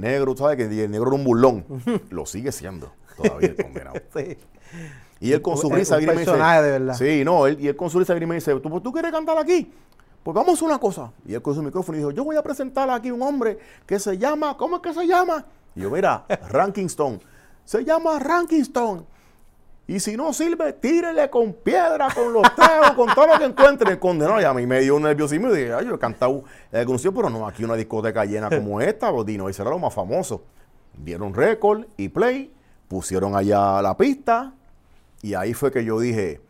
DJ Negro, ¿sabes? Que DJ Negro era un burlón. Lo sigue siendo todavía el condenado. Sí. Y él con su risa un grima dice, personaje de verdad. Sí, no, él, y él con su risa grima dice, ¿Tú, ¿tú quieres cantar aquí? Pues vamos a hacer una cosa. Y él con su micrófono y dijo, yo voy a presentar aquí un hombre que se llama, ¿cómo es que se llama? Y yo, mira, Ranking Stone. Se llama Ranking Stone. Y si no sirve, tírele con piedra, con los teos, con todo lo que encuentre. El condenado, y a mí me dio un nerviosismo y dije, ay, yo he cantado sitio, pero no, aquí una discoteca llena como esta, pues Dino, ese era lo más famoso. Dieron récord y play, pusieron allá la pista, y ahí fue que yo dije,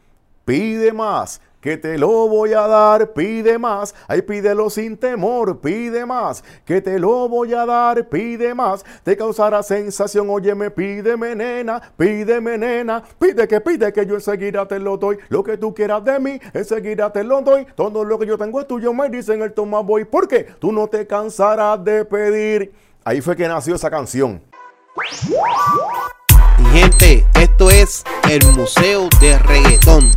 pide más, que te lo voy a dar, pide más. Ay, pídelo sin temor, pide más, que te lo voy a dar, pide más. Te causará sensación, óyeme, pídeme nena, pídeme nena, pide que pide que yo enseguida te lo doy. Lo que tú quieras de mí, enseguida te lo doy. Todo lo que yo tengo es tuyo, me dicen el toma voy. porque Tú no te cansarás de pedir. Ahí fue que nació esa canción. Y gente, esto es el Museo de Reggaetón.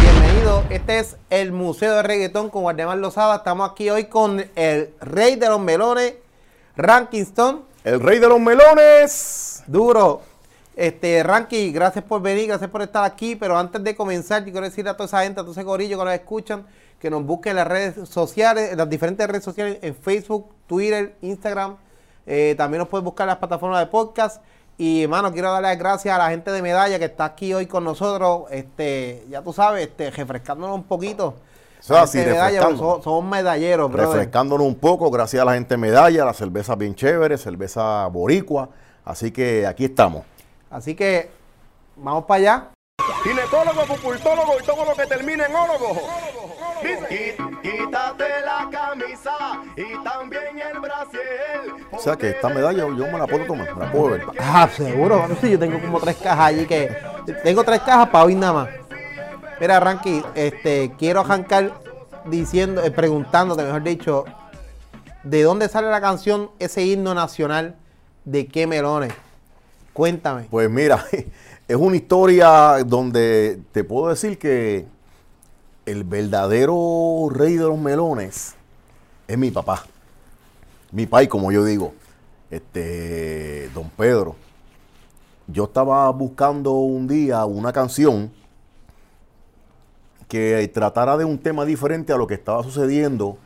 Bienvenido, este es el Museo de Reggaetón con Guardemar Lozada. Estamos aquí hoy con el rey de los melones, Rankingston. El rey de los melones. Duro. Este, Ranky, gracias por venir, gracias por estar aquí. Pero antes de comenzar, yo quiero decir a toda esa gente, a todo ese gorillo que nos escuchan, que nos busquen en las redes sociales, en las diferentes redes sociales, en Facebook, Twitter, Instagram. Eh, también nos pueden buscar en las plataformas de podcast. Y, hermano, quiero darle las gracias a la gente de Medalla que está aquí hoy con nosotros. Este, ya tú sabes, este, refrescándonos un poquito. Así, gente de Medalla, somos, somos medalleros, brother. refrescándonos un poco, gracias a la gente Medalla, la cerveza bien chévere, cerveza boricua. Así que aquí estamos. Así que, vamos para allá. Ginecólogo, pupultólogo y todo lo que termine en ólogo. Quítate la camisa y también el brasier. O sea que esta medalla yo me la puedo tomar, me la puedo ver. Ah, seguro. Sí, yo tengo como tres cajas allí que. Tengo tres cajas para hoy nada más. Mira, Ranky, este, quiero arrancar diciendo, eh, preguntándote, mejor dicho, ¿de dónde sale la canción, ese himno nacional? ¿De qué melones? Cuéntame. Pues mira, es una historia donde te puedo decir que el verdadero rey de los melones es mi papá. Mi pai, como yo digo, este, don Pedro. Yo estaba buscando un día una canción que tratara de un tema diferente a lo que estaba sucediendo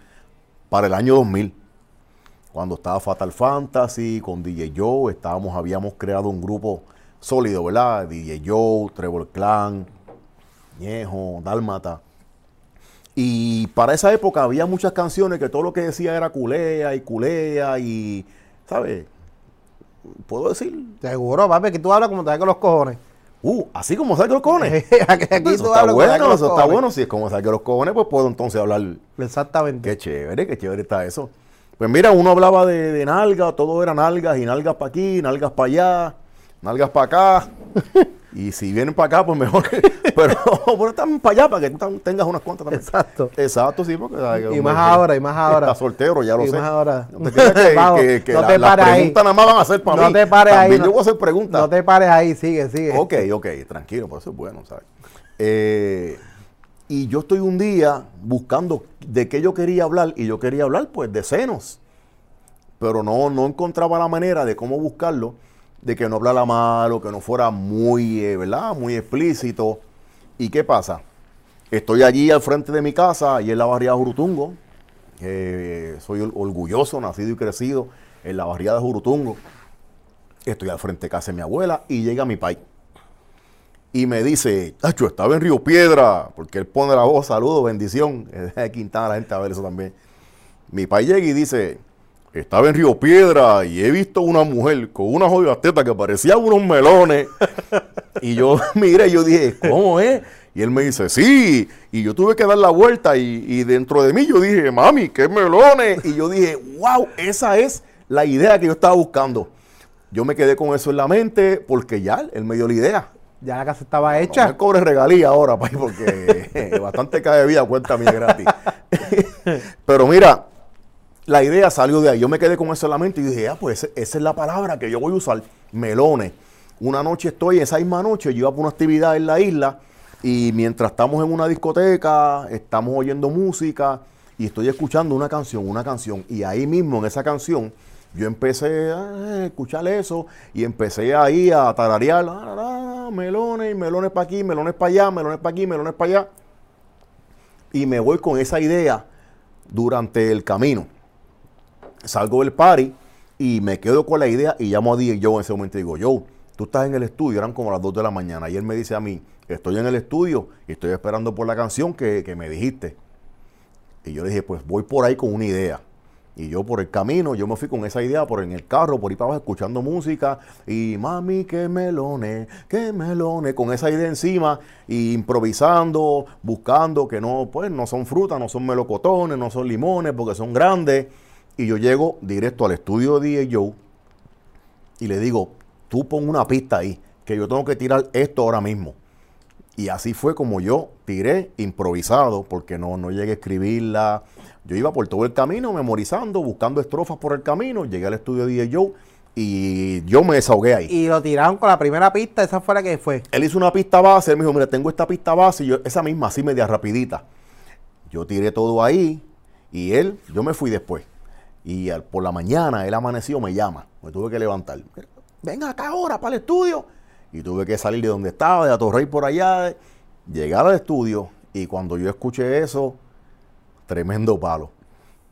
para el año 2000 cuando estaba Fatal Fantasy, con DJ Joe, estábamos, habíamos creado un grupo sólido, ¿verdad? DJ Joe, Trevor Clan, Ñejo, Dálmata. Y para esa época había muchas canciones que todo lo que decía era culea y culea y, ¿sabes? ¿Puedo decir? Seguro, papi, que tú hablas como te da con los cojones. Uh, así como saque los cojones. aquí eso tú está bueno, eso está cojones. bueno. Si es como saque los cojones, pues puedo entonces hablar Exactamente. Qué chévere, qué chévere está eso. Pues mira, uno hablaba de, de nalgas, todo era nalgas y nalgas para aquí, nalgas para allá, nalgas para acá. y si vienen para acá, pues mejor que. Pero, pero también para allá, para que tú tengas unas cuantas también. Exacto. Exacto, sí, porque. ay, Y más ahora, y más ahora. Estás soltero, ya lo Y sé. más ahora. No te que, Vamos, que- que no la- te las pares ahí. preguntas nada más van a ser para no mí. te pares ahí. También no- yo voy a hacer preguntas. No te pares ahí, sigue, sigue. Ok, ok, tranquilo, por eso es bueno, ¿sabes? Eh, y yo estoy un día buscando de qué yo quería hablar, y yo quería hablar, pues, de senos. Pero no, no encontraba la manera de cómo buscarlo, de que no hablara malo, que no fuera muy, eh, ¿verdad? Muy explícito. ¿Y qué pasa? Estoy allí al frente de mi casa, y en la barriada Jurutungo. Eh, soy or- orgulloso, nacido y crecido en la barriada de Jurutungo. Estoy al frente de casa de mi abuela y llega mi pai. Y me dice, Tacho, estaba en Río Piedra, porque él pone la voz, saludo, bendición. Es de Quintana la gente a ver eso también. Mi pai llega y dice, estaba en Río Piedra y he visto una mujer con unas joyas tetas que parecían unos melones. y yo miré y yo dije, ¿cómo es? Y él me dice, sí. Y yo tuve que dar la vuelta y, y dentro de mí yo dije, mami, qué melones. Y yo dije, wow, esa es la idea que yo estaba buscando. Yo me quedé con eso en la mente porque ya él me dio la idea. Ya la casa estaba No hecha. me cobres regalía ahora, porque bastante cae de vida cuenta mí gratis. Pero mira, la idea salió de ahí. Yo me quedé con eso en la mente y dije, ah, pues esa es la palabra que yo voy a usar. Melones. Una noche estoy, esa misma noche, yo iba por una actividad en la isla y mientras estamos en una discoteca, estamos oyendo música y estoy escuchando una canción, una canción, y ahí mismo en esa canción yo empecé a escuchar eso y empecé ahí a tararear, melones, melones para aquí, melones para allá, melones para aquí, melones para allá. Y me voy con esa idea durante el camino. Salgo del party y me quedo con la idea y llamo a DJ Joe en ese momento y digo, Joe, tú estás en el estudio, eran como las 2 de la mañana. Y él me dice a mí, estoy en el estudio y estoy esperando por la canción que, que me dijiste. Y yo le dije, pues voy por ahí con una idea. Y yo por el camino, yo me fui con esa idea, por en el carro, por ahí para abajo, escuchando música. Y mami, qué melones, qué melones, con esa idea encima, y improvisando, buscando que no, pues no son frutas, no son melocotones, no son limones, porque son grandes. Y yo llego directo al estudio de DJ Joe y le digo, tú pon una pista ahí, que yo tengo que tirar esto ahora mismo. Y así fue como yo tiré improvisado, porque no, no llegué a escribirla. Yo iba por todo el camino memorizando, buscando estrofas por el camino. Llegué al estudio de DJ Joe y yo me desahogué ahí. Y lo tiraron con la primera pista, esa fue la que fue. Él hizo una pista base, él me dijo, mira, tengo esta pista base, y yo, esa misma, así media rapidita. Yo tiré todo ahí y él, yo me fui después. Y al- por la mañana, él amaneció, me llama. Me tuve que levantar. Venga acá ahora para el estudio. Y tuve que salir de donde estaba, de Atorrey por allá, llegar al estudio. Y cuando yo escuché eso, tremendo palo.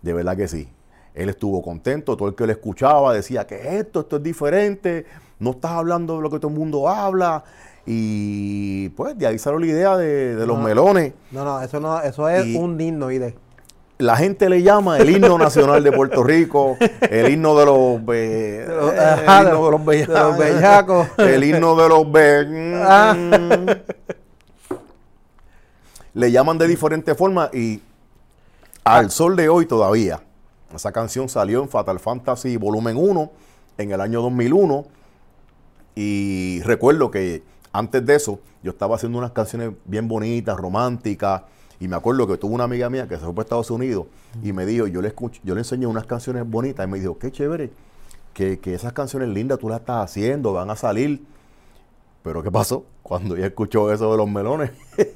De verdad que sí. Él estuvo contento, todo el que lo escuchaba decía que esto, esto es diferente, no estás hablando de lo que todo el mundo habla. Y pues de ahí salió la idea de, de los melones. No, no, eso no, eso es Y- un himno, ¿viste? La gente le llama el himno nacional de Puerto Rico, el himno de los, be- eh, el himno de los los- bellacos, de los bellacos. el himno de los be- Ah. le llaman de diferentes formas y al sol de hoy todavía. Esa canción salió en Fatal Fantasy Volumen 1 en el año 2001 y recuerdo que antes de eso yo estaba haciendo unas canciones bien bonitas, románticas y me acuerdo que tuve una amiga mía que se fue para Estados Unidos y me dijo, yo le, escuch- yo le enseñé unas canciones bonitas y me dijo, qué chévere, que, que esas canciones lindas tú las estás haciendo, van a salir. Pero ¿qué pasó? Cuando ella escuchó eso de los melones,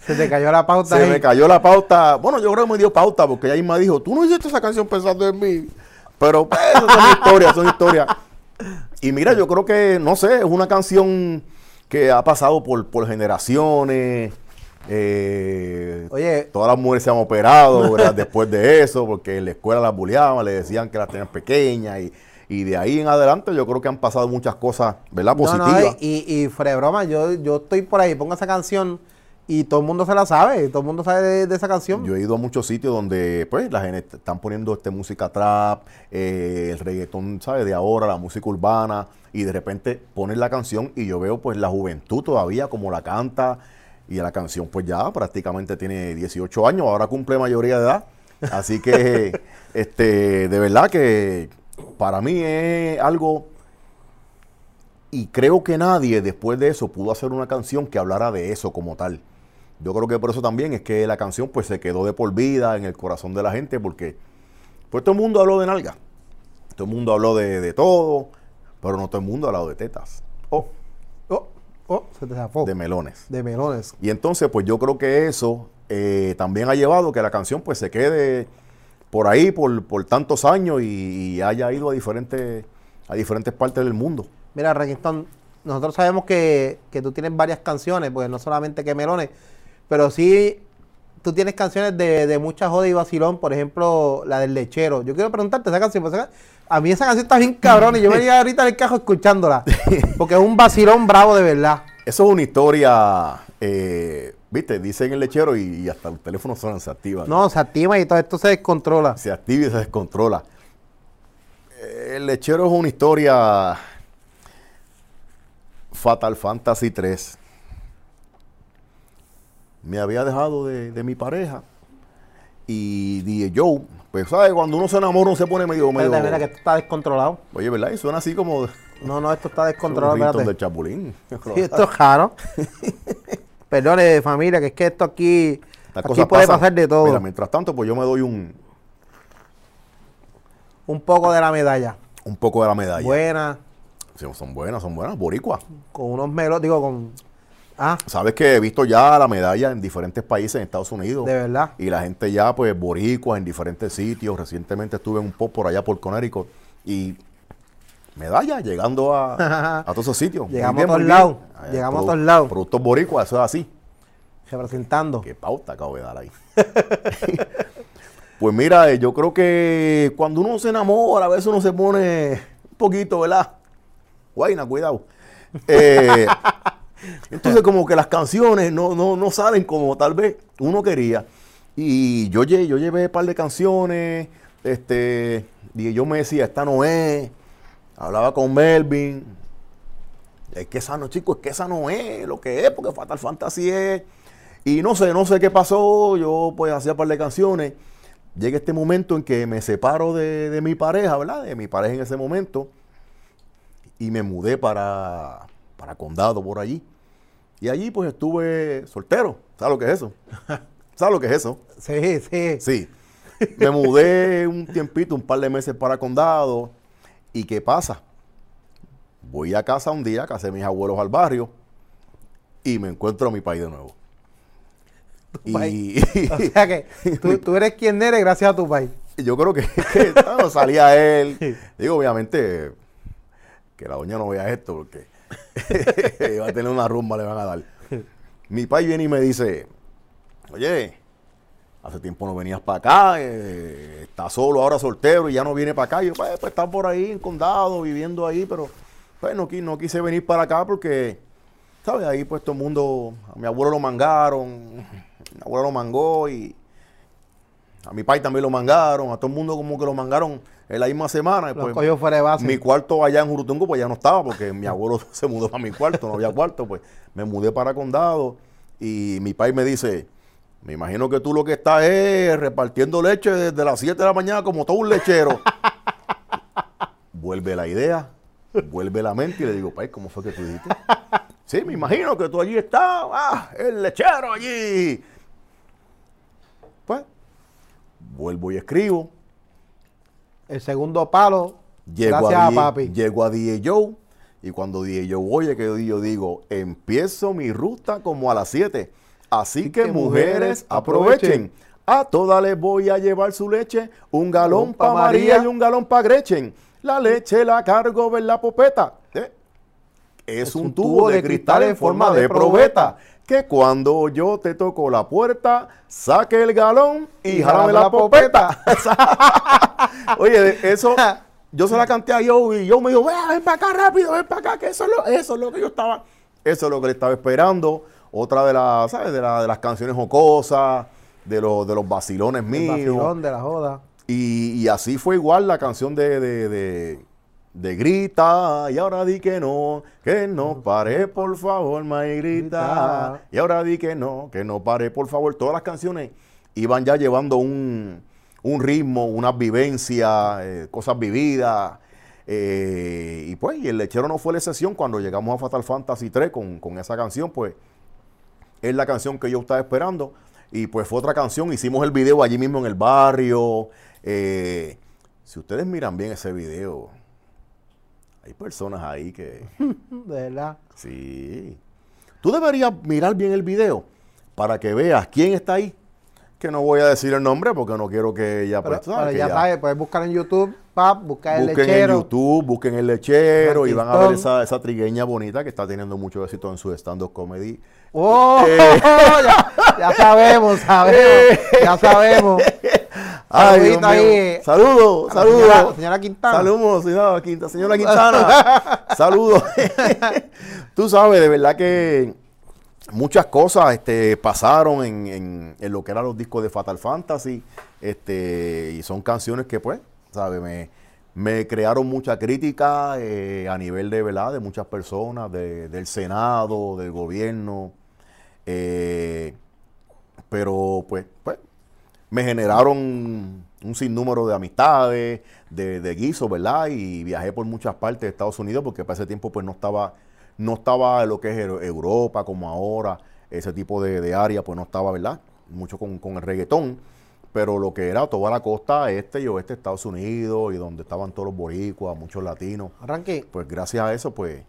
Se te cayó la pauta se ahí. me cayó la pauta. Bueno, yo creo que me dio pauta porque ella misma dijo, tú no hiciste esa canción pensando en mí. Pero pues, son historias, son historias. Y mira, yo creo que, no sé, es una canción que ha pasado por, por generaciones. Eh, Oye, todas las mujeres se han operado ¿verdad? después de eso, porque en la escuela las bulleaban, le decían que las tenían pequeñas. Y, y de ahí en adelante yo creo que han pasado muchas cosas, ¿verdad? Positivas. no, y, y fuera de broma, yo, yo estoy por ahí, pongo esa canción y todo el mundo se la sabe, todo el mundo sabe de, de esa canción. Yo he ido a muchos sitios donde, pues, la gente están poniendo este música trap, eh, el reggaetón, ¿sabes? De ahora, la música urbana, y de repente ponen la canción y yo veo, pues, la juventud todavía como la canta, y la canción, pues, ya prácticamente tiene 18 años, ahora cumple mayoría de edad. Así que, este, de verdad que para mí es algo, y creo que nadie después de eso pudo hacer una canción que hablara de eso como tal. Yo creo que por eso también es que la canción pues se quedó de por vida en el corazón de la gente porque pues todo el mundo habló de nalga. Todo el mundo habló de, de todo, pero no todo el mundo ha hablado de tetas Oh, oh, se te zafó. de De, melones. melones. Y entonces pues yo creo que eso eh, también ha llevado que la canción pues se quede por ahí por, por tantos años y, y haya ido a diferentes, a diferentes partes del mundo. Mira, Reggaeton, nosotros sabemos que, que tú tienes varias canciones, pues no solamente que melones, pero sí tú tienes canciones de, de mucha joda y vacilón, por ejemplo, la del lechero. Yo quiero preguntarte esa canción, pues, esa- a mí esa canción está bien cabrón y yo venía ahorita en el cajo escuchándola, porque es un vacilón bravo de verdad. Eso es una historia, eh, viste, dicen el lechero y, y hasta los teléfonos suenan, se activan. No, se activa y todo esto se descontrola. se activa y se descontrola. Eh, El lechero es una historia Fatal Fantasy 3. Me había dejado de, de mi pareja y dije Joe, pues sabes, cuando uno se enamora uno se pone medio, medio mira que esto está descontrolado. Oye, ¿verdad? Y suena así como No, no, esto está un descontrolado, ringtone espérate. del chapulín. Sí, esto es raro. Perdone, familia, que es que esto aquí, Estas aquí puede pasan. pasar de todo. Mira, mientras tanto, pues yo me doy un, Un poco de la medalla. un poco de la medalla. Buena, Sí, son buenas, son buenas, boricua. con unos melos, digo, con Ah, Sabes que he visto ya la medalla en diferentes países en Estados Unidos. de verdad. Y la gente ya, pues, boricuas en diferentes sitios. Recientemente estuve un poco por allá por Connecticut y medalla llegando a, a todos esos sitios. Llegamos bien, a todos lados, Eh, llegamos a produ- todos lados. Productos boricuas, eso es así. Representando. Qué pauta acabo de dar ahí. pues mira, eh, yo creo que cuando uno se enamora, a veces uno se pone un poquito, ¿verdad? Guayna, cuidado. Eh, entonces como que las canciones no, no, no salen como tal vez uno quería. Y yo, lle- yo llevé un par de canciones, este, y yo me decía, esta no es. Hablaba con Melvin. Es que esa no, chicos, es que esa no es lo que es, porque Fatal Fantasy es. Y no sé, no sé qué pasó. Yo pues hacía un par de canciones. Llega este momento en que me separo de, de mi pareja, ¿verdad? De mi pareja en ese momento. Y me mudé para, para Condado por allí. Y allí pues estuve soltero. ¿Sabes lo que es eso? ¿Sabes lo que es eso? Sí, sí. Sí. Me mudé un tiempito, un par de meses para Condado. ¿Y qué pasa? Voy a casa un día, casé a mis abuelos al barrio y me encuentro a mi país de nuevo. Y, país. O sea que tú, tú eres quien eres gracias a tu país. yo creo que, que, bueno, salía él. Digo, obviamente, que la doña no vea esto porque va a tener una rumba, le van a dar. Mi país viene y me dice, oye, hace tiempo no venías para acá, eh, estás solo, ahora soltero y ya no viene para acá. Yo, pues, pues está por ahí en condado, viviendo ahí, pero pues no quise venir para acá porque, ¿sabes? Ahí pues todo el mundo, a mi abuelo lo mangaron, mi abuelo lo mangó y a mi país también lo mangaron, a todo el mundo como que lo mangaron en la misma semana. Los pues, cogió fuera de base. mi cuarto allá en Jurutungo pues ya no estaba porque mi abuelo se mudó para mi cuarto, no había cuarto, pues me mudé para Condado y mi país me dice, me imagino que tú lo que estás es repartiendo leche desde las 7 de la mañana como todo un lechero. vuelve la idea, vuelve la mente y le digo, país, ¿cómo fue que tú dijiste? sí, me imagino que tú allí estás, ah, el lechero allí. Pues, vuelvo y escribo. El segundo palo, Llego gracias a, a, papi. Llego a DJ Joe y cuando DJ Joe oye que yo digo, empiezo mi ruta como a las 7. Así que, que mujeres aprovechen. aprovechen. A todas les voy a llevar su leche, un galón pa' para María María. y un galón para Gretchen. La leche la cargo en la popeta. ¿Eh? Es, un, tubo, de, cristal en forma de probeta. Que cuando yo te toco la puerta, saque el galón y Y jálame la la popeta. Oye, eso, yo se la canté a Joe y Joe me dijo, "Ven, ven para acá rápido, ven para acá, que eso es, lo, eso es lo que yo estaba, eso es lo que le estaba esperando. Otra de las, ¿sabes? De, la- de las canciones jocosas, de los, de los vacilones El míos. vacilón de la joda. Y, y así fue igual la canción de, de, de- de Grita, y ahora di que no, que no pare, por favor, May Grita. Y ahora di que no, que no pare, por favor. Todas las canciones iban ya llevando un, un ritmo, unas vivencias, eh, cosas vividas. eh, y pues, y el lechero no fue la excepción cuando llegamos a Fatal Fantasy 3 con, con esa canción, pues es la canción que yo estaba esperando. Y pues fue otra canción, hicimos el video allí mismo en el barrio. Eh, si ustedes miran bien ese video, hay personas ahí que... De verdad. Sí. Tú deberías mirar bien el video para que veas quién está ahí. Que no voy a decir el nombre porque no quiero que ella... Pero, pues, pero ya ya- sabes, puedes buscar en YouTube, pap, buscar el Busquen en lechero. YouTube, busquen el lechero y van a ver esa, esa trigueña bonita que está teniendo mucho éxito en su stand-up comedy. ¡Oh! Eh. ya, ya sabemos, sabemos, ya sabemos. Ay, Dios mío. Saludos, señora- saludos. señora Quintana. Saludos, señora, Quinta- señora Quintana. saludos. Tú sabes, de verdad que muchas cosas este, pasaron en, en- en lo que eran los discos de Fatal Fantasy. Este, y son canciones que, pues, ¿sabes? Me, me crearon mucha crítica eh, a nivel de, ¿verdad? De muchas personas, de- del Senado, del gobierno. Eh, pero, pues, pues, me generaron un sinnúmero de amistades, de, de guisos, ¿verdad? Y viajé por muchas partes de Estados Unidos porque para ese tiempo pues no estaba, no estaba lo que es Euro- Europa como ahora, ese tipo de, de área pues no estaba, ¿verdad? Mucho con, con el reggaetón, pero lo que era toda la costa este y oeste de Estados Unidos y donde estaban todos los boricuas, muchos latinos, Arranque, pues gracias a eso pues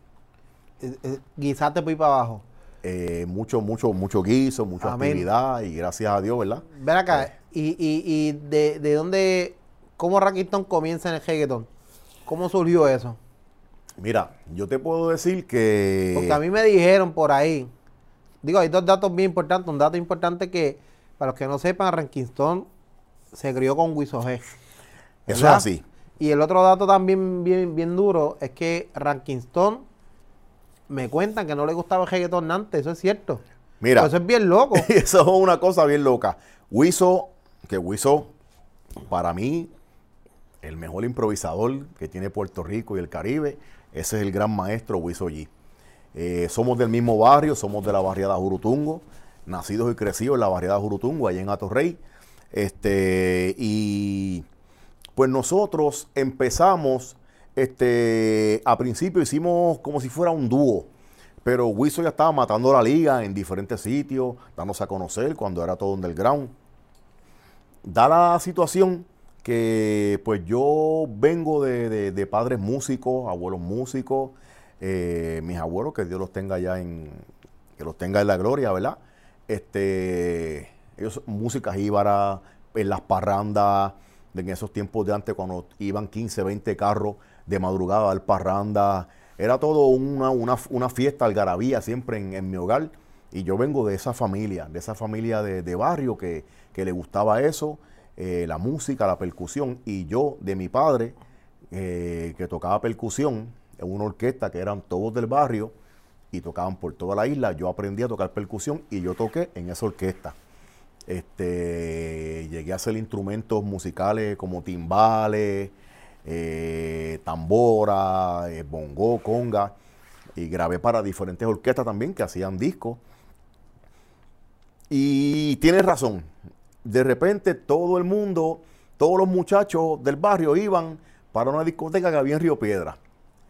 eh, eh, guisate por ahí para abajo. eh, mucho, mucho, mucho guiso, mucha Amén. actividad y gracias a Dios, ¿verdad? Ven acá, y, y, y de, de dónde, cómo Rackington comienza en el reggaetón? ¿Cómo surgió eso? Mira, yo te puedo decir que... Porque a mí me dijeron por ahí, digo, hay dos datos bien importantes. Un dato importante que, para los que no sepan, Rankinston se crió con Wiso G. Eso es así. Y el otro dato también bien, bien duro es que Rankinston me cuentan que no le gustaba el reggaetón antes, eso es cierto. Mira. Pero eso es bien loco. Eso es una cosa bien loca. Wiso, que Wiso, para mí, el mejor improvisador que tiene Puerto Rico y el Caribe, ese es el gran maestro Wiso G. Eh, somos del mismo barrio, somos de la barriada Jurutungo, nacidos y crecidos en la barriada Jurutungo, allá en Atorrey. Este, y pues nosotros empezamos, este, a principio hicimos como si fuera un dúo. Pero Wiso ya estaba matando la liga en diferentes sitios, dándose a conocer cuando era todo underground. Da la situación que pues yo vengo de, de- padres músicos, abuelos músicos, eh, mis abuelos, que Dios los tenga ya en, que los tenga en la gloria, ¿verdad? Este, ellos música jíbara, en las parrandas, en esos tiempos de antes cuando iban 15, 20 carros de madrugada al parranda, era todo una, una, una fiesta algarabía siempre en, en mi hogar. Y yo vengo de esa familia, de esa familia de, barrio que, que le gustaba eso, eh, la música, la percusión. Y yo, de mi padre, eh, que tocaba percusión en una orquesta que eran todos del barrio y tocaban por toda la isla, yo aprendí a tocar percusión y yo toqué en esa orquesta. Este, llegué a hacer instrumentos musicales como timbales, eh, tambora, bongo, conga, y grabé para diferentes orquestas también que hacían discos. Y tienes razón, de repente todo el mundo, todos los muchachos del barrio iban para una discoteca que había en Río Piedra.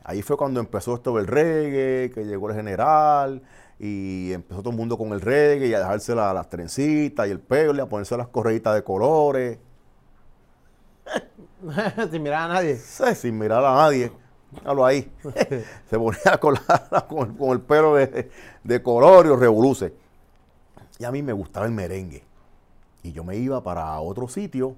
Ahí fue cuando empezó esto del reggae, que llegó el general y empezó todo el mundo con el reggae y a dejarse la- las trencitas y el pelo y a ponerse las correitas de colores. Sin mirar a nadie. Sí, sin mirar a nadie. Míralo ahí. Se ponía con, la- con el, con el pelo de, de color y los revoluces. Y a mí me gustaba el merengue. Y yo me iba para otro sitio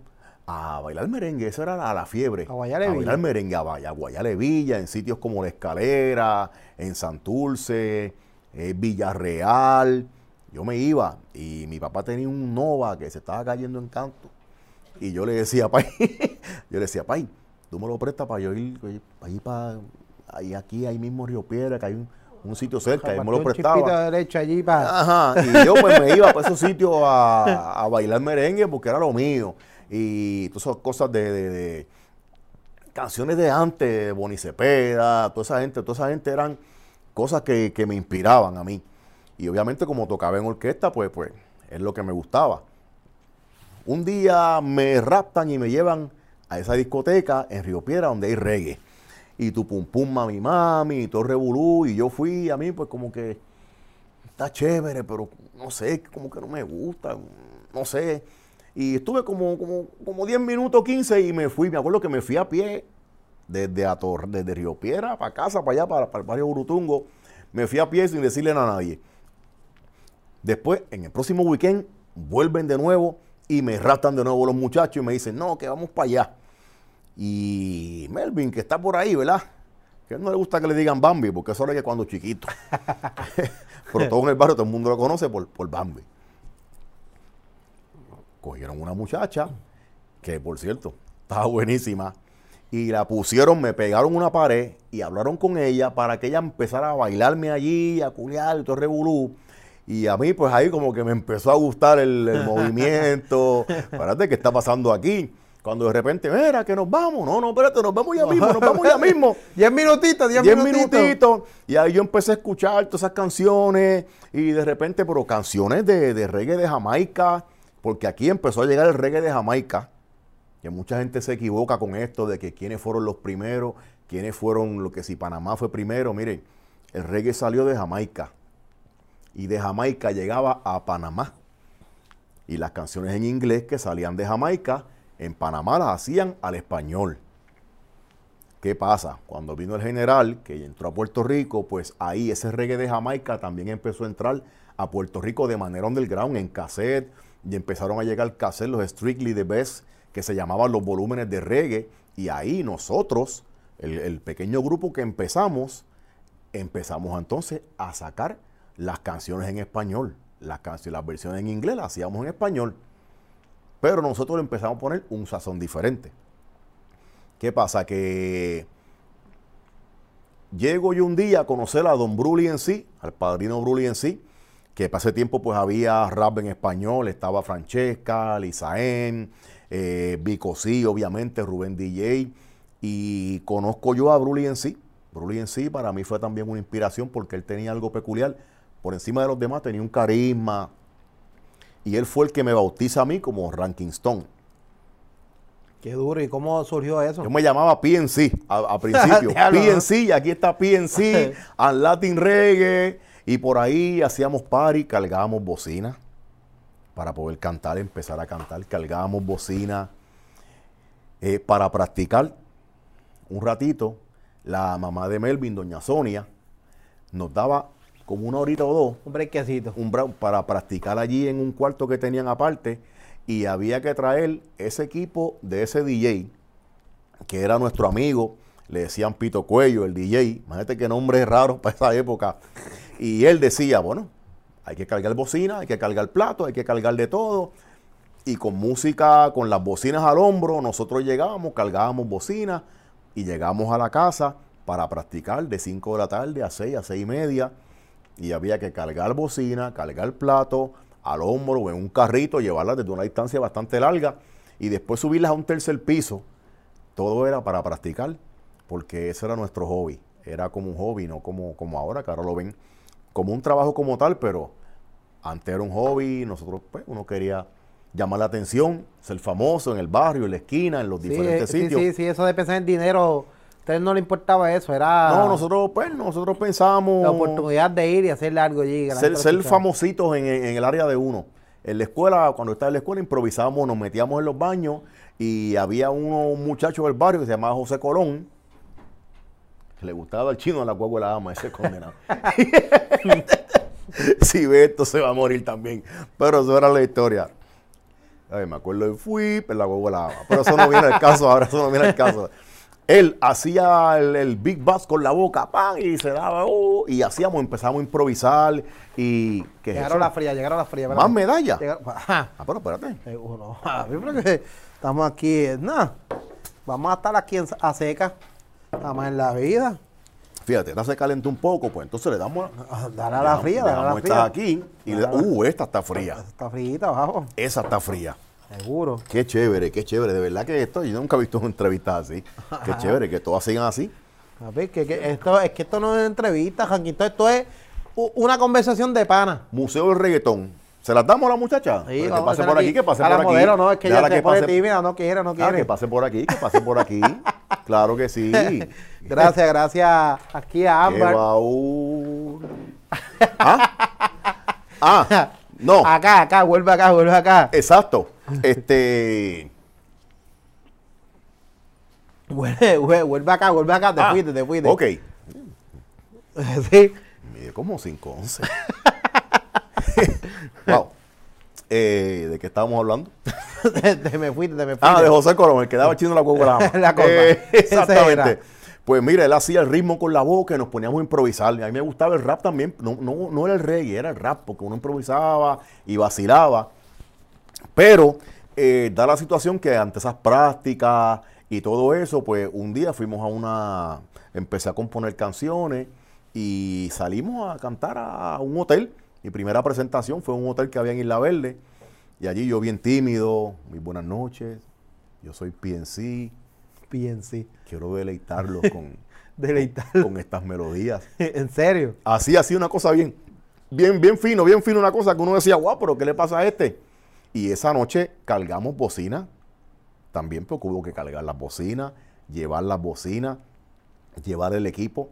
a bailar merengue. Esa era la, la fiebre. A Villa. bailar merengue, a, Vaya- a Guayale Villa, en sitios como La Escalera, en Santurce, eh, Villarreal. Yo me iba y mi papá tenía un Nova que se estaba cayendo en canto. Y yo le decía, Pai, yo le decía, Pai, tú me lo prestas para yo ir, eh, ahí para, ahí aquí, ahí mismo en Río Piedra, que hay un, un sitio cerca, y me lo prestaba. derecho allí para... Ajá, y yo pues me iba para esos sitios a, a bailar merengue porque era lo mío. Y todas esas cosas de, de- de canciones de antes, Boni Cepeda, toda esa gente, toda esa gente eran cosas que, que me inspiraban a mí. Y obviamente como tocaba en orquesta, pues, pues es lo que me gustaba. Un día me raptan y me llevan a esa discoteca en Río Piedra donde hay reggae. Y tu pum pum mami mami y todo revolú. Y yo fui a mí pues como que está chévere, pero no sé, como que no me gusta, no sé. Y estuve como, como, como 10 minutos, 15 y me fui. Me acuerdo que me fui a pie desde, Ator, desde Río Piedra para casa, para allá, para, el barrio Urutungo. Me fui a pie sin decirle a nadie. Después, en el próximo weekend, vuelven de nuevo y me raptan de nuevo los muchachos y me dicen, no, que vamos para allá. Y Melvin, que está por ahí, ¿verdad? Que no le gusta que le digan Bambi, porque eso era que cuando chiquito. Pero todo en el barrio, todo el mundo lo conoce por, por Bambi. Cogieron una muchacha, que por cierto, estaba buenísima, y la pusieron, me pegaron una pared y hablaron con ella para que ella empezara a bailarme allí, a culiar y todo revolú. Y a mí, pues ahí como que me empezó a gustar el, el movimiento. Espérate, ¿qué está pasando aquí? Cuando de repente, mira, que nos vamos. No, no, espérate, nos vamos ya mismo, nos vamos ya mismo. Diez minutitos, diez, Diez minutitos. minutitos. Y ahí yo empecé a escuchar todas esas canciones. Y de repente, pero canciones de, de reggae de Jamaica. Porque aquí empezó a llegar el reggae de Jamaica. Que mucha gente se equivoca con esto de que quiénes fueron los primeros, quiénes fueron lo que si Panamá fue primero. Miren, el reggae salió de Jamaica. Y de Jamaica llegaba a Panamá. Y las canciones en inglés que salían de Jamaica, en Panamá las hacían al español. ¿Qué pasa? Cuando vino el general, que entró a Puerto Rico, pues ahí ese reggae de Jamaica también empezó a entrar a Puerto Rico de manera underground, en cassette, y empezaron a llegar cassette, los Strictly the Best, que se llamaban los volúmenes de reggae, y ahí nosotros, el, el pequeño grupo que empezamos, empezamos entonces a sacar las canciones en español, las canciones, las versiones en inglés las hacíamos en español, pero nosotros le empezamos a poner un sazón diferente. ¿Qué pasa? Que llego yo un día a conocer a Don Bruli en sí, al padrino Bruli en sí, que para ese tiempo pues había rap en español, estaba Francesca, Lizaén, eh, sí, obviamente, Rubén DJ, y conozco yo a Bruli en sí. Bruli en sí para mí fue también una inspiración porque él tenía algo peculiar, por encima de los demás tenía un carisma, y él fue el que me bautiza a mí como Ranking Stone. Qué duro. ¿Y cómo surgió eso? Yo me llamaba PNC a, a principio. PNC, y aquí está PNC, al Latin Reggae. Y por ahí hacíamos party, cargábamos bocina para poder cantar, empezar a cantar. Cargábamos bocina eh, para practicar un ratito. La mamá de Melvin, doña Sonia, nos daba como una horita o dos Un brequecito. un para practicar allí en un cuarto que tenían aparte y había que traer ese equipo de ese DJ que era nuestro amigo, le decían Pito Cuello, el DJ, imagínate qué nombre raro para esa época. Y él decía, bueno, hay que cargar bocina, hay que cargar plato, hay que cargar de todo. Y con música, con las bocinas al hombro, nosotros llegábamos, cargábamos bocina y llegamos a la casa para practicar de 5 de la tarde a 6, a 6 y media. Y había que cargar bocina, cargar plato al hombro o en un carrito, llevarlas desde una distancia bastante larga y después subirlas a un tercer piso. Todo era para practicar, porque ese era nuestro hobby. Era como un hobby, no como, como ahora, que ahora lo ven como un trabajo como tal, pero antes era un hobby, nosotros, pues, uno quería llamar la atención, ser famoso en el barrio, en la esquina, en los Sí, diferentes eh, sí, sitios. sí, sí, eso de pensar en dinero, ustedes no le importaba eso, era No, nosotros, pues, nosotros pensamos la oportunidad de ir y hacerle algo allí. ser, ser famositos en, en el área de uno. En la escuela, cuando estaba en la escuela, improvisábamos, nos metíamos en los baños y había uno, un muchacho del barrio que se llamaba José Colón, que le gustaba el chino a la guagua de la ama, ese condenado. si ve esto se va a morir también. Pero eso era la historia. Ay, me acuerdo fui, pero la guagua la ama. Pero eso no viene al caso, ahora eso no viene al caso. Él hacía el, el Big Bass con la boca, pan, y se daba, oh, y hacíamos, empezamos a improvisar, y... ¿qué es Llegaron eso? la fría, llegaron a la fría. ¿Más espérate. medallas? Llegaron- Ajá. Ah, pero espérate. Eh, que estamos aquí, eh, no, vamos a estar aquí en, a seca, estamos en la vida. Fíjate, esta se calentó un poco, pues entonces le damos... Ah, Dale a la fría, dale a la fría. esta aquí, y le- uh, esta está fría. Está frita abajo, Esa está fría. Seguro. Qué chévere, qué chévere. De verdad que esto, yo nunca he visto una entrevista así. Qué chévere, que todas sigan así. A ver, que, que esto, es que esto no es entrevista, Janquito, esto es una conversación de pana. Museo del Reggaetón. ¿Se las damos a la muchacha? Sí, Pero que pase por aquí, que pase a la por aquí. modelo, no, es que ella Déjala se que pone pase- tímida, no quiere, no Ah, que pase por aquí, que pase por aquí. claro que sí. Gracias, gracias aquí a Qué Ámbar. baúl. ¿Ah? Ah, no. Acá, acá, vuelve acá, vuelve acá. Exacto. Este. Vuelve, vuelve, acá, vuelve acá, te ah, fuiste, te fuiste. Ok. sí. Mide como 5'11. wow. Eh, ¿De qué estábamos hablando? te, me fuiste, te me fuiste. Ah, de José Colón, el que daba chino la huevo la cosa. Eh, exactamente. Pues mira, él hacía el ritmo con la boca y nos poníamos a improvisar. A mí me gustaba el rap también. No, no, no era el reggae, era el rap, porque uno improvisaba y vacilaba. Pero eh, da la situación que ante esas prácticas y todo eso, pues un día fuimos a una, empecé a componer canciones y salimos a cantar a un hotel. Mi primera presentación fue en un hotel que había en Isla Verde y allí yo bien tímido, muy buenas noches, yo soy PNC, PNC. quiero deleitarlos con, estas melodías. en serio. Así, así una cosa bien, bien, bien fino, bien fino, una cosa que uno decía, guau, pero ¿qué le pasa a este? Y esa noche cargamos bocina, también porque hubo que cargar las bocinas, llevar las bocinas, llevar el equipo.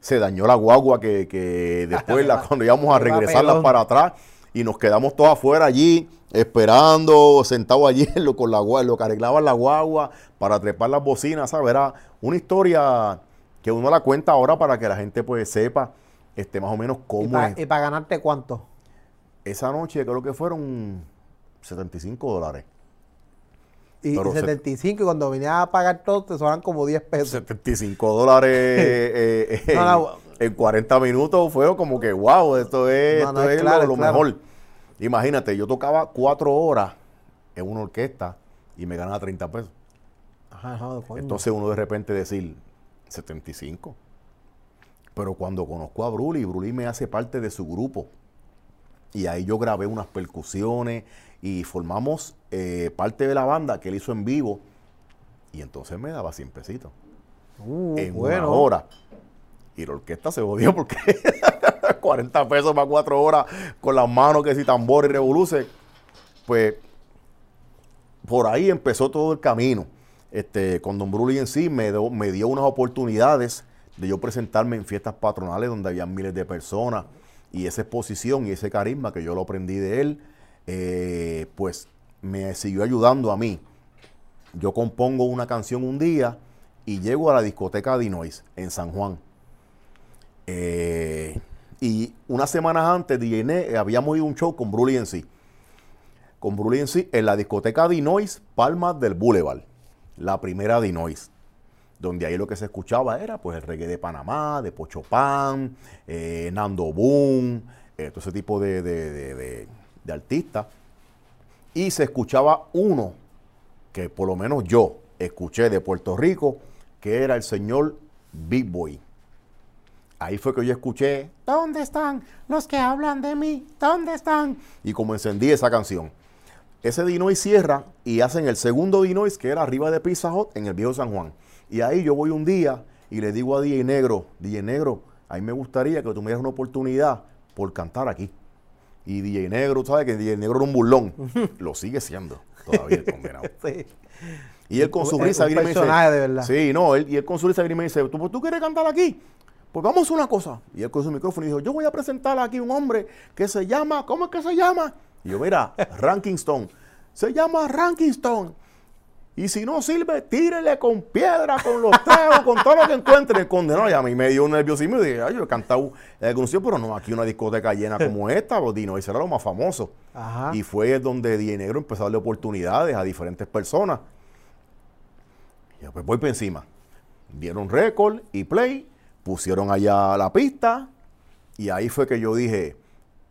Se dañó la guagua que, que después, la- cuando íbamos a regresarla para atrás, y nos quedamos todos afuera allí, esperando, sentados allí en lo, con la lo que arreglaban la guagua para trepar las bocinas, ¿sabes? Era una historia que uno la cuenta ahora para que la gente pues sepa este, más o menos ¿Y cómo para es. ganarte cuánto? Esa noche creo que fueron 75 dólares. Y Pero se- 75 y cuando venías a pagar todo te sobran como 10 pesos. 75 dólares eh, eh, No, no. En, en 40 minutos fue como que, wow, esto es, No, no, esto es es claro, lo, lo es claro. mejor. Imagínate, yo tocaba cuatro horas en una orquesta y me ganaba 30 pesos. Ajá, coño. Entonces uno de repente decir 75. Pero cuando conozco a Bruli, Bruli me hace parte de su grupo. Y ahí yo grabé unas percusiones y formamos eh, parte de la banda que él hizo en vivo. Y entonces me daba 100 pesitos Uh, en bueno. una hora. Y la orquesta se jodió porque 40 pesos para cuatro horas con las manos que si tambor y revoluce. Pues por ahí empezó todo el camino. Este, con Don Bruli en sí me, dio- me dio unas oportunidades de yo presentarme en fiestas patronales donde había miles de personas y esa exposición y ese carisma que yo lo aprendí de él, eh, pues me siguió ayudando a mí. Yo compongo una canción un día y llego a la discoteca Dinois en San Juan. Eh, y unas semanas antes DJ Ne- eh, habíamos ido un show con Bruli en sí. Con Bruli en sí en la discoteca Dinois Palmas del Boulevard. La primera Dinois. Donde ahí lo que se escuchaba era pues el reggae de Panamá, de Pocho Pan, eh, Nando Boom, todo ese tipo de- de- de- de artistas. Y se escuchaba uno que por lo menos yo escuché de Puerto Rico, que era el señor Big Boy. Ahí fue que yo escuché, ¿dónde están los que hablan de mí? ¿Dónde están? Y como encendí esa canción. Ese Dinois cierra y hacen el segundo Dinois, que era arriba de Pizza Hut, en el viejo San Juan. Y ahí yo voy un día y le digo a DJ Negro, DJ Negro, a mí me gustaría que tú me dieras una oportunidad por cantar aquí. Y DJ Negro, ¿sabes que DJ Negro era un burlón? Lo sigue siendo todavía el condenado. Sí. Y él con su risa un grima dice, de verdad. Sí, no, él, y él con su risa grima dice, ¿tú, ¿tú quieres cantar aquí? Pues vamos a hacer una cosa. Y él con su micrófono dijo, yo voy a presentar aquí un hombre que se llama, ¿cómo es que se llama? Y yo, mira, Ranking Stone. Se llama Ranking Stone. Y si no sirve, tírele con piedra, con los tragos, con todo lo que encuentre. El condenado. Y a mí me dio un nerviosismo y dije, ay, yo he cantado pero no aquí una discoteca llena como esta, Dino, ese era lo más famoso. Ajá. Y fue donde Die Negro empezó a darle oportunidades a diferentes personas. Y yo, pues voy para encima. Dieron récord y play, pusieron allá la pista, y ahí fue que yo dije,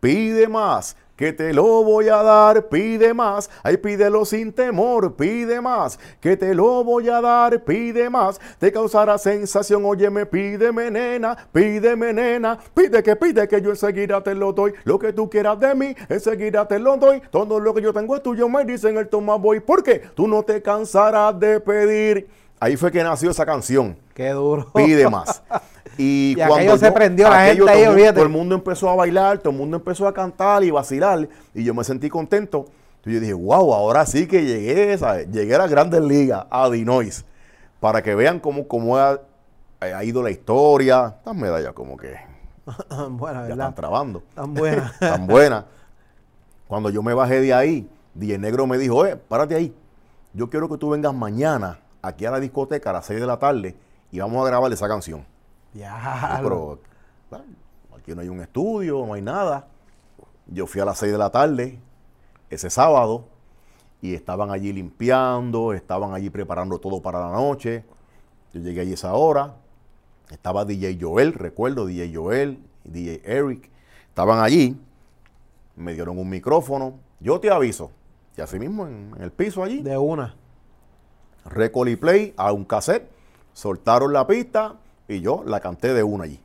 pide más, que te lo voy a dar, pide más, ay pídelo sin temor, pide más, que te lo voy a dar, pide más, te causará sensación, óyeme, pídeme nena, pídeme nena, pide que pide que yo enseguida te lo doy, lo que tú quieras de mí, enseguida te lo doy, todo lo que yo tengo es tuyo, me dicen el toma voy, porque tú no te cansarás de pedir. Ahí fue que nació esa canción Qué duro. pide más. Y, Y cuando se yo- prendió, la aquello gente todo, el mundo- olvídate. todo el mundo empezó a bailar, todo el mundo empezó a cantar y vacilar, y yo me sentí contento. Y yo dije, wow, ahora sí que llegué, ¿sabes? Llegué a las grandes ligas, a Dinois, para que vean cómo, cómo ha, ha ido la historia. Estas medallas como que Buena, ya ¿verdad? están trabando, Tan buena. tan buenas. Cuando yo me bajé de ahí, Die Negro me dijo, eh, párate ahí. Yo quiero que tú vengas mañana aquí a la discoteca a las 6 de la tarde y vamos a grabar esa canción. Ya. Pero aquí no hay un estudio, no hay nada. Yo fui a las 6 de la tarde ese sábado y estaban allí limpiando, estaban allí preparando todo para la noche. Yo llegué allí esa hora. Estaba DJ Joel, recuerdo, DJ Joel y DJ Eric. Estaban allí, me dieron un micrófono. Yo te aviso. Y así mismo en, en el piso allí, De una. record y play a un cassette, soltaron la pista y yo la canté de una allí.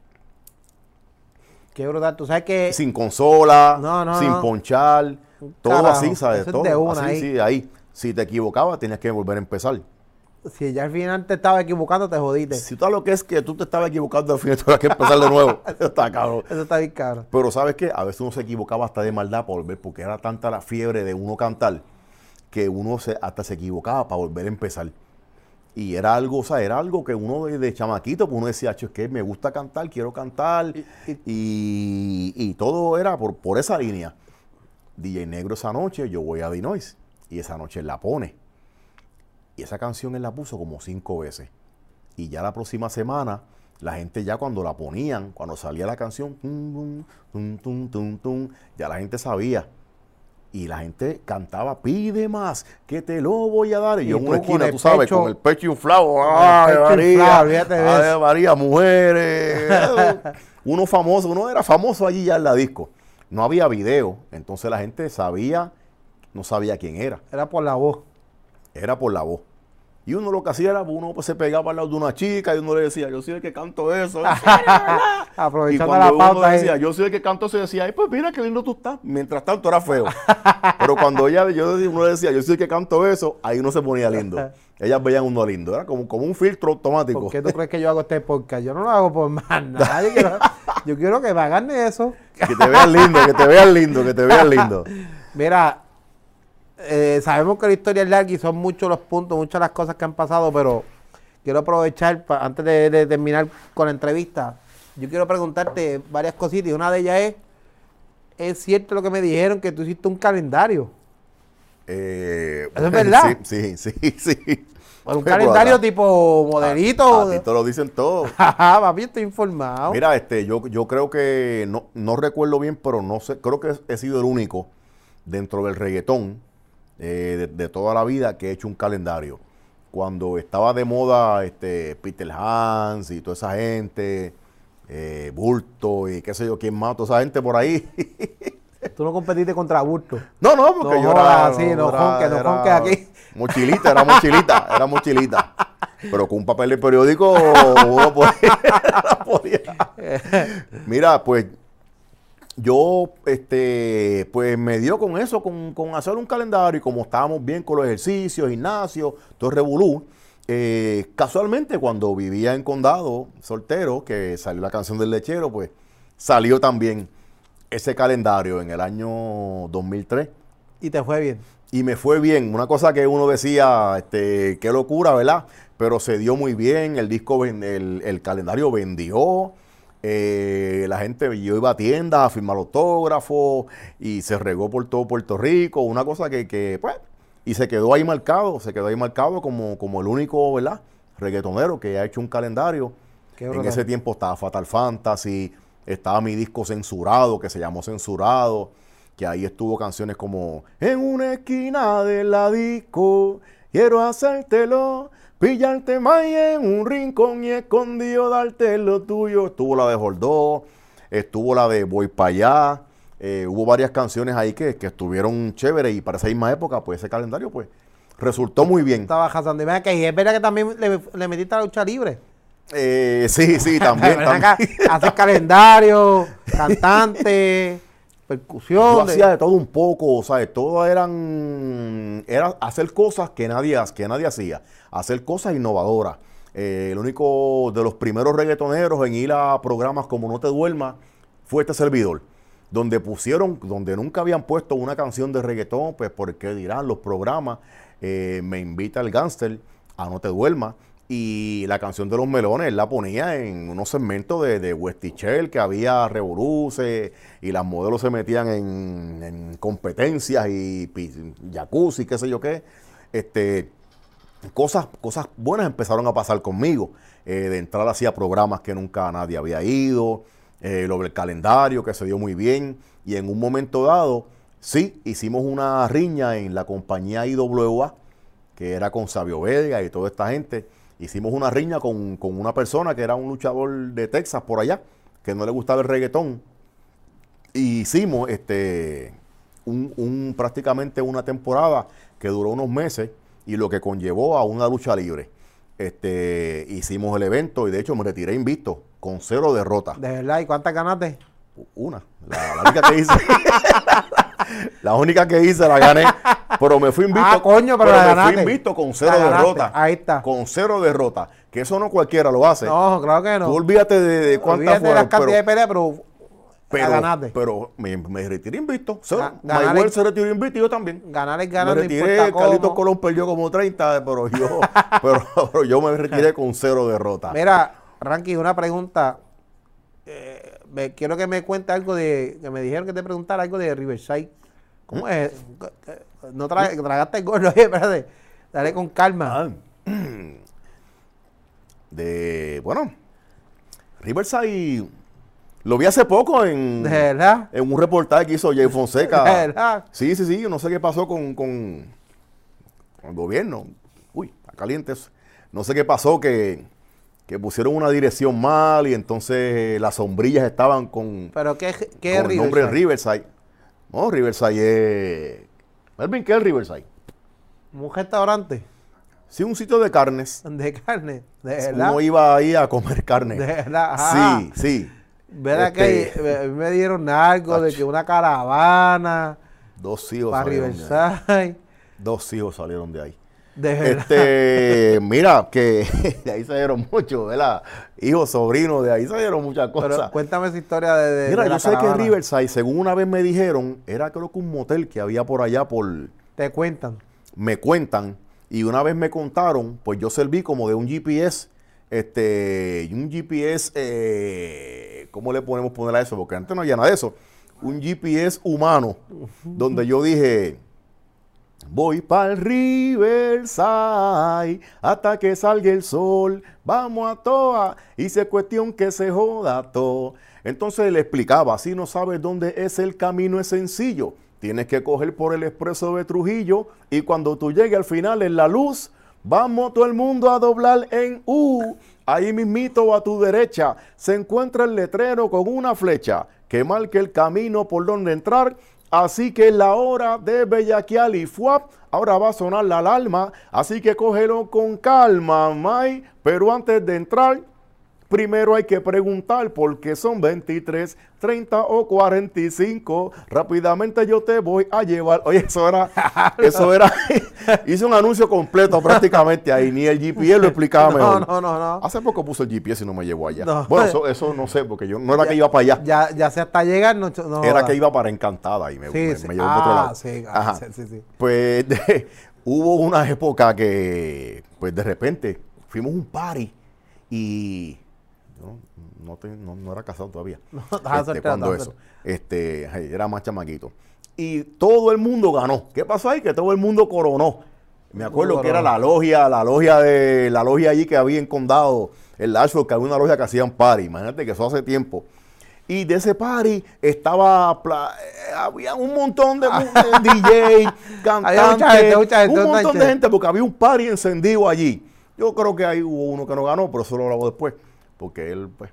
Qué brutal. Tú sabes que. Sin consola, No, no, sin no. ponchar, todo Carajo, así, ¿sabes? Todo de una así, ahí. sí, ahí. Si te equivocabas, tenías que volver a empezar. Si ya al final te estaba equivocando, te jodiste. Si todo lo que es que tú te estabas equivocando, al final tuvieras que empezar de nuevo. Eso está cabrón. Eso está bien caro. Pero ¿sabes qué? A veces uno se equivocaba hasta de maldad para volver, porque era tanta la fiebre de uno cantar, que uno se, hasta se equivocaba para volver a empezar. Y era algo, o sea, era algo que uno de, de chamaquito, pues uno decía, "Acho, es que me gusta cantar, quiero cantar. Y, y todo era por, por esa línea. DJ Negro esa noche, yo voy a Dinois. Y esa noche él la pone. Y esa canción él la puso como cinco veces. y ya la próxima semana la gente ya cuando la ponían, cuando salía la canción, tum, tum, tum, ya la gente sabía. Y la gente cantaba, pide más, que te lo voy a dar. Y, Y yo en una esquina, tú sabes, pecho- con el pecho inflado. ¡Ay, pecho María! inflado, ¡Ay. María, mujeres! uno famoso, uno era famoso allí ya en la disco. No había video, entonces la gente sabía, no sabía quién era Era por la voz. era por la voz. Y uno lo que hacía era, uno pues, se pegaba al lado de una chica y uno le decía, yo soy el que canto eso. ¿en serio, verdad?" y Aprovechando cuando la uno pauta ahí. decía, yo soy el que canto eso, decía, ay, pues mira qué lindo tú estás. Mientras tanto era feo. Pero cuando ella, yo, uno le decía, yo soy el que canto eso, ahí uno se ponía lindo. Ellas veían uno lindo. Era como, como un filtro automático. ¿Por qué tú crees que yo hago este podcast? Yo no lo hago por más nada. Yo quiero, yo quiero que me hagan eso. Que te vean lindo, que te vean lindo, que te vean lindo. Mira, eh, sabemos que la historia es larga y son muchos los puntos, muchas las cosas que han pasado, pero quiero aprovechar, pa- antes de, de terminar con la entrevista, yo quiero preguntarte varias cositas y una de ellas es, ¿es cierto lo que me dijeron que tú hiciste un calendario? Eh, ¿Eso es verdad? Sí, sí, sí. sí. Bueno, un Pero calendario tipo modelito. A ti te lo dicen todos. Ajá, papi, estoy informado. Mira, este, yo, yo creo que no, no recuerdo bien, pero no sé, creo que he sido el único dentro del reggaetón eh, de, de toda la vida que he hecho un calendario. Cuando estaba de moda este, Peter Hans y toda esa gente, eh, Bulto y qué sé yo, quién más, toda esa gente por ahí. Tú no competiste contra Burto. No, no, porque No yo era. sí, no no era jonque aquí. Mochilita, era mochilita, era mochilita. Pero con un papel de periódico uno podía. Mira, pues yo, este, pues me dio con eso, con, con hacer un calendario y como estábamos bien con los ejercicios, gimnasio, todo revolú. eh, casualmente cuando vivía en Condado, soltero, que salió la canción del lechero, pues salió también ese calendario en el año 2003 Y te fue bien. y me fue bien. Una cosa que uno decía, este, qué locura, ¿verdad? Pero se dio muy bien, el disco, el, el calendario vendió, eh, la gente, yo iba a tiendas a firmar autógrafos y se regó por todo Puerto Rico, una cosa que, que, pues, y se quedó ahí marcado, se quedó ahí marcado como, como el único, ¿verdad? Reggaetonero que ha hecho un calendario. Qué en ese tiempo estaba Fatal Fantasy, estaba mi disco censurado, que se llamó Censurado, que ahí estuvo canciones como En una esquina de la disco, quiero hacértelo, pillarte más en un rincón y escondido darte lo tuyo. Estuvo la de Jordó, estuvo la de Voy para allá, eh, hubo varias canciones ahí que, que estuvieron chéveres y para esa misma época, pues ese calendario, pues, resultó muy bien. Estaba Hassan. Que es verdad que también le, le metiste a la lucha libre. Eh, sí, sí, también. También. Haces calendario, cantante, percusión. Yo de- hacía de todo un poco, ¿sabes? Todo eran. Era hacer cosas que nadie, que nadie hacía. Hacer cosas innovadoras. Eh, el único de los primeros reggaetoneros en ir a programas como No Te Duermas fue este servidor. Donde pusieron, donde nunca habían puesto una canción de reggaetón, pues porque dirán los programas. eh, me invita el gángster a No Te Duermas. Y la canción de los melones él la ponía en unos segmentos de, de Westichel, que había revoluces y las modelos se metían en, en competencias y jacuzzi, qué sé yo qué. Este, cosas, cosas buenas empezaron a pasar conmigo. Eh, de entrada hacía programas que nunca nadie había ido, eh, lo del calendario que se dio muy bien. Y en un momento dado, sí, hicimos una riña en la compañía IWA, que era con Sabio Vega y toda esta gente. Hicimos una riña con, con una persona que era un luchador de Texas por allá, que no le gustaba el reggaetón. Y hicimos este un, un- prácticamente una temporada que duró unos meses y lo que conllevó a una lucha libre. Este, hicimos el evento y de hecho me retiré invicto con cero derrotas. De verdad, ¿y cuántas ganaste? Una, la, la única que hice. la única que hice la gané. Pero me fui invicto. Ah, coño, pero me ganaste. fui invicto con cero derrotas. Ahí está. Con cero derrotas. Que eso no cualquiera lo hace. No, claro que no. Tú olvídate de, de cuántas Olvídate de fueron. las cantidades de peleas, pero, pero, ganaste. pero me, me retiré invicto. Mayweather es- se retiró invicto y yo también. ganar es Me ganar, no retiré, Carlitos. Colón perdió como 30, pero yo, pero, pero yo me retiré con cero derrotas. Mira, Ranky, una pregunta. Eh, me- quiero que me cuente algo de. Que me dijeron que te preguntara algo de Riverside. ¿Cómo es? No tra- tragaste el gordo, oye, espérate. Dale con calma. Ah, de, bueno, Riverside, lo vi hace poco en, ¿De verdad? en un reportaje que hizo Jay ¿De Fonseca. verdad? Sí, sí, sí, yo no sé qué pasó con, con, con el gobierno. Uy, está caliente eso. No sé qué pasó, que, que pusieron una dirección mal y entonces las sombrillas estaban con, ¿Pero qué, qué con el nombre Riverside? Riverside. No, Riverside es... Melvin, ¿qué es Riverside? ¿Un restaurante Sí, un sitio de carnes. de carne? ¿De verdad? Uno iba ahí a comer carne. ¿De verdad? Ajá. Sí, sí. ¿Verdad Este- que me dieron algo de que una caravana Dos hijos para salieron de ahí. Riverside? Dos hijos salieron de ahí. De verdad. Este, mira, que de ahí salieron muchos, ¿verdad? Hijos, sobrinos, de ahí salieron muchas Pero cosas. cuéntame esa historia de, de- Mira, de la yo sé que. Riverside, según una vez me dijeron, era creo que un motel que había por allá por, Te cuentan. me cuentan, y una vez me contaron, pues yo serví como de un GPS, este, un GPS, eh, ¿cómo le podemos poner a eso? Porque antes no había nada de eso. Un GPS humano, donde yo dije, voy para el Riverside hasta que salga el sol, vamos a toa, hice cuestión que se joda todo. Entonces le explicaba, si no sabes dónde es el camino es sencillo, tienes que coger por el expreso de Trujillo y cuando tú llegues al final en la luz, vamos todo el mundo a doblar en U. Ahí mismito a tu derecha se encuentra el letrero con una flecha que marca el camino por donde entrar. Así que la hora de bellaquear y fuap. Ahora va a sonar la alarma. Así que cógelo con calma, May. Pero antes de entrar, primero hay que preguntar por qué son 23, 30 o 45. Rápidamente yo te voy a llevar. Oye, eso era, eso era, hice un anuncio completo prácticamente ahí. Ni el GPS lo explicaba No, mejor. no, no, no. Hace poco puse el GPS y no me llevó allá. No. Bueno, eso, eso no sé, porque yo no era que iba para allá. Ya, ya sea hasta llegar, no, no Era que iba para Encantada y me, Sí, me- sí. me llevó para otro Ah, lado. sí, Ajá. sí, sí, sí. Pues de- hubo una época que, pues de repente, fuimos a un party y yo no, te- no- no era casado todavía. estaba Este, cuando eso. Este, era más chamaquito. Y todo el mundo ganó. ¿Qué pasó ahí? Que todo el mundo coronó. Me acuerdo que era la logia, la logia de la logia allí que había en Condado, en Lashford, que había una logia que hacían party. Imagínate que eso hace tiempo. Y de ese party estaba, eh, había un montón de, de DJ, cantantes, mucha gente, mucha gente, un montón de gente. gente porque había un party encendido allí. Yo creo que ahí hubo uno que no ganó, pero eso lo hablamos después, porque él, pues,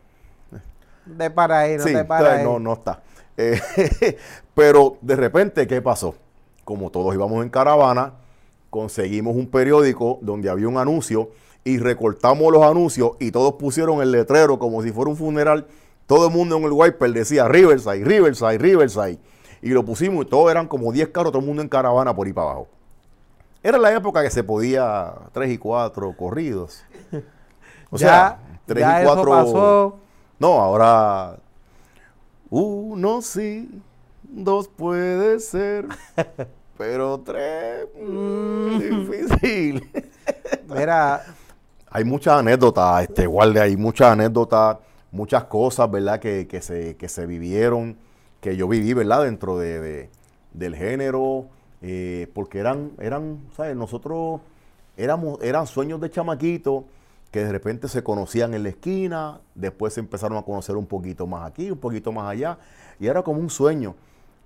De para ahí, no sí, te para ahí. no, no está. Eh, pero de repente, ¿qué pasó? Como todos íbamos en caravana, conseguimos un periódico donde había un anuncio y recortamos los anuncios y todos pusieron el letrero como si fuera un funeral. Todo el mundo en el wiper decía Riverside, Riverside, Riverside. Y lo pusimos y todos eran como 10 carros, todo el mundo en caravana por ahí para abajo. Era la época que se podía 3 y 4 corridos. O ya, sea, 3 ya y eso 4 pasó. no, ahora uno sí, dos puede ser, pero tres mm, difícil. Mira, hay muchas anécdotas, este guardia, hay muchas anécdotas, muchas cosas, ¿verdad? Que, que se, que se vivieron, que yo viví, ¿verdad? Dentro de, de- del género, eh, porque eran, eran, ¿sabes? Nosotros éramos, eran sueños de chamaquito que de repente se conocían en la esquina, después se empezaron a conocer un poquito más aquí, un poquito más allá, y era como un sueño.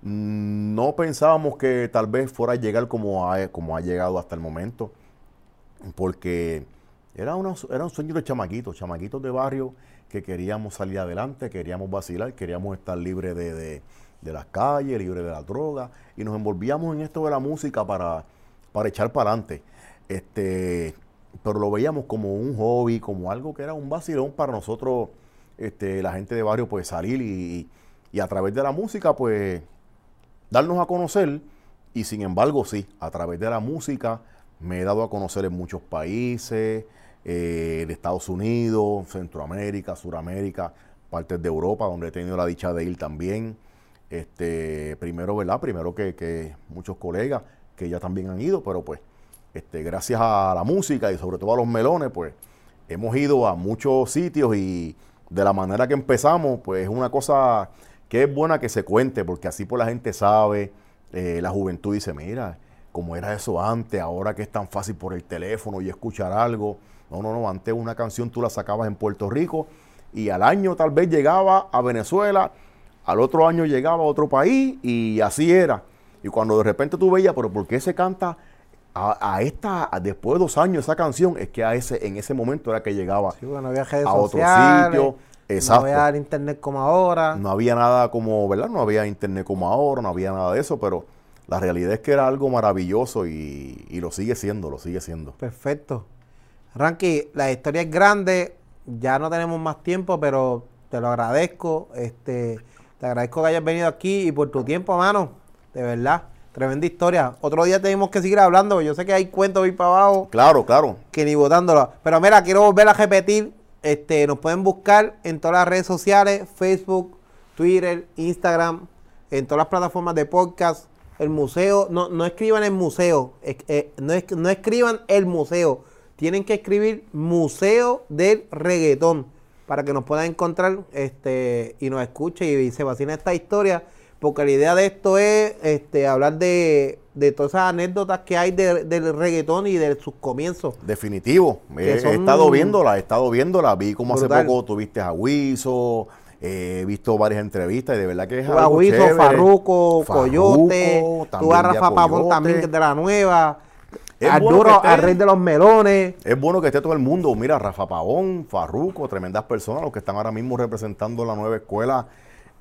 No pensábamos que tal vez fuera a llegar como ha, llegado hasta el momento porque era, un sueño de chamaquitos, chamaquitos de barrio que queríamos salir adelante, queríamos vacilar, queríamos estar libres de las calles, libres de la droga, y nos envolvíamos en esto de la música para, para echar para adelante. Este, pero lo veíamos como un hobby, como algo que era un vacilón para nosotros, este, la gente de barrio, pues salir y, a través de la música, pues darnos a conocer y sin embargo sí, a través de la música me he dado a conocer en muchos países, eh, de Estados Unidos, Centroamérica, Suramérica, partes de Europa donde he tenido la dicha de ir también. Este, primero, ¿verdad? Primero que muchos colegas que ya también han ido, pero pues este, gracias a la música y sobre todo a los melones, pues hemos ido a muchos sitios y de la manera que empezamos, pues es una cosa que es buena que se cuente, porque así pues la gente sabe, eh, la juventud dice, mira, como era eso antes, ahora que es tan fácil por el teléfono y escuchar algo. No, no, no, antes una canción tú la sacabas en Puerto Rico y al año tal vez llegaba a Venezuela, al otro año llegaba a otro país y así era. Y cuando de repente tú veías, pero ¿por qué se canta a, a esta, a después de dos años esa canción? Es que a ese, en ese momento era que llegaba Sí, porque no había redes a otro sitio. Exacto. No había internet como ahora. No había nada como, ¿verdad? No había internet como ahora, no había nada de eso, pero la realidad es que era algo maravilloso y, y lo sigue siendo, lo sigue siendo. Perfecto. Ranky, la historia es grande, ya no tenemos más tiempo, pero te lo agradezco. Este, te agradezco que hayas venido aquí y por tu tiempo, mano. De verdad, tremenda historia. Otro día tenemos que seguir hablando, yo sé que hay cuentos ahí para abajo Claro, claro. que ni votándolo. Pero mira, quiero volver a repetir. Este, nos pueden buscar en todas las redes sociales, Facebook, Twitter, Instagram, en todas las plataformas de podcast. El museo, no, no escriban el museo, es- eh, no, es- no escriban el museo. Tienen que escribir Museo del Reggaetón para que nos puedan encontrar este, y nos escuche y, se vacina esta historia. Porque la idea de esto es este, hablar de, de todas esas anécdotas que hay de- del reggaetón y de sus comienzos. Definitivo. He, estado viéndola, he estado viéndola. Vi como hace poco tuviste a Wiso, he visto varias entrevistas y de verdad que es algo chévere. Farruco, Coyote, tuve a Rafa Pavón también, que es de la nueva, Es bueno esté- al rey de los melones. Es bueno que esté todo el mundo. Mira, Rafa Pavón, Farruco, tremendas personas, los que están ahora mismo representando la nueva escuela,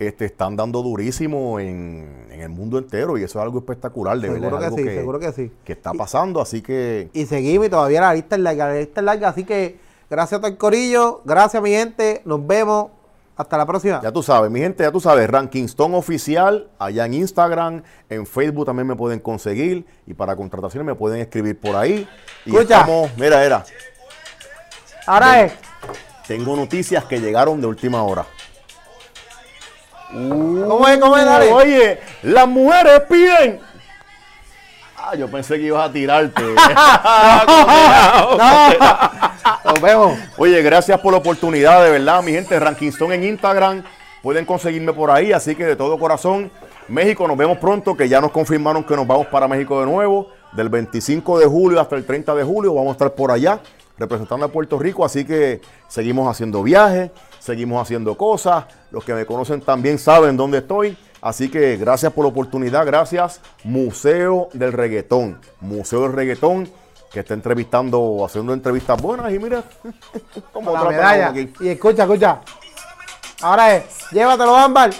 este, están dando durísimo en, en el mundo entero y eso es algo espectacular, de Seguro verdad. que es algo sí, seguro que sí. que está pasando, así que Y seguimos y todavía la lista es larga, la lista es larga, así que gracias a todo el corillo, gracias mi gente, nos vemos, hasta la próxima. ya tú sabes, mi gente, ya tú sabes, Ranking Stone Oficial, allá en Instagram, en Facebook también me pueden conseguir y para contrataciones me pueden escribir por ahí. Y Escucha. estamos, mira, era, Ahora es, tengo noticias que llegaron de última hora. ¿Cómo es, cómo es, dale? Oye, las mujeres piden. Ah, yo pensé que ibas a tirarte. No, nos vemos. Oye, gracias por la oportunidad, de verdad, mi gente. Rankingston en Instagram. Pueden conseguirme por ahí, así que de todo corazón. México, nos vemos pronto, que ya nos confirmaron que nos vamos para México de nuevo. Del 25 de julio hasta el 30 de julio vamos a estar por allá representando a Puerto Rico, así que seguimos haciendo viajes, seguimos haciendo cosas. Los que me conocen también saben dónde estoy. Así que gracias por la oportunidad, gracias Museo del Reggaetón. Museo del Reggaetón que está entrevistando, haciendo entrevistas buenas y mira cómo la tratan a medalla. uno aquí. Y escucha, escucha. Ahora es, llévatelo, Ámbar.